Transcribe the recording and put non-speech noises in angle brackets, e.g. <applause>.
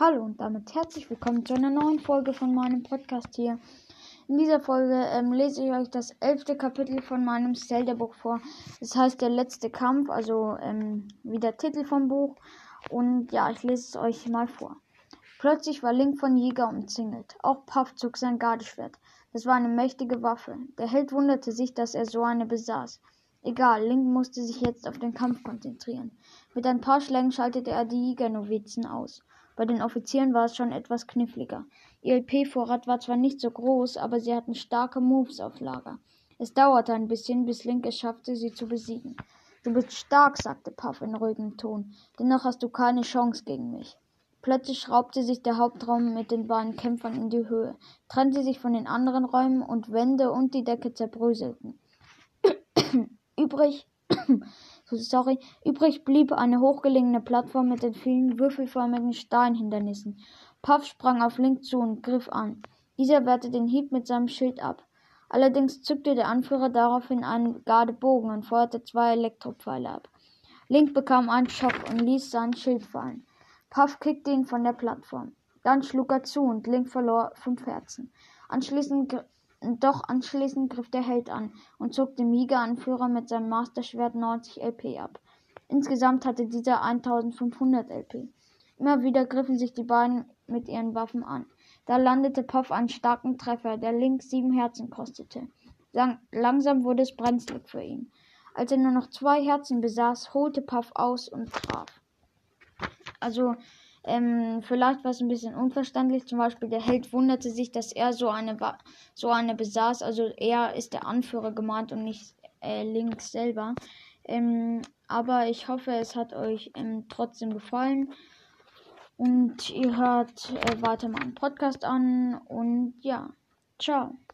Hallo und damit herzlich willkommen zu einer neuen Folge von meinem Podcast hier. In dieser Folge ähm, lese ich euch das elfte Kapitel von meinem Zelda-Buch vor. Das heißt der letzte Kampf, also ähm, wie der Titel vom Buch. Und ja, ich lese es euch mal vor. Plötzlich war Link von Jäger umzingelt. Auch Puff zog sein Gardeschwert. Das war eine mächtige Waffe. Der Held wunderte sich, dass er so eine besaß. Egal, Link musste sich jetzt auf den Kampf konzentrieren. Mit ein paar Schlägen schaltete er die Jägernovizen aus. Bei den Offizieren war es schon etwas kniffliger. Ihr LP-Vorrat war zwar nicht so groß, aber sie hatten starke Moves auf Lager. Es dauerte ein bisschen, bis Link es schaffte, sie zu besiegen. Du bist stark, sagte Puff in ruhigem Ton. Dennoch hast du keine Chance gegen mich. Plötzlich schraubte sich der Hauptraum mit den beiden Kämpfern in die Höhe, trennte sich von den anderen Räumen und Wände und die Decke zerbröselten. <coughs> Übrig sorry, übrig blieb eine hochgelegene Plattform mit den vielen würfelförmigen Steinhindernissen. Puff sprang auf Link zu und griff an. Dieser wehrte den Hieb mit seinem Schild ab. Allerdings zückte der Anführer daraufhin einen Gardebogen und feuerte zwei Elektropfeile ab. Link bekam einen Schock und ließ seinen Schild fallen. Puff kickte ihn von der Plattform. Dann schlug er zu und Link verlor fünf Herzen. Anschließend doch anschließend griff der Held an und zog dem Jägeranführer mit seinem Masterschwert 90 LP ab. Insgesamt hatte dieser 1500 LP. Immer wieder griffen sich die beiden mit ihren Waffen an. Da landete Puff einen starken Treffer, der Link sieben Herzen kostete. Lang langsam wurde es brenzlig für ihn. Als er nur noch zwei Herzen besaß, holte Puff aus und traf. Also ähm, vielleicht war es ein bisschen unverständlich. Zum Beispiel der Held wunderte sich, dass er so eine, so eine besaß. Also er ist der Anführer gemeint und nicht äh, Link selber. Ähm, aber ich hoffe, es hat euch ähm, trotzdem gefallen. Und ihr hört äh, weiter meinen Podcast an. Und ja, ciao.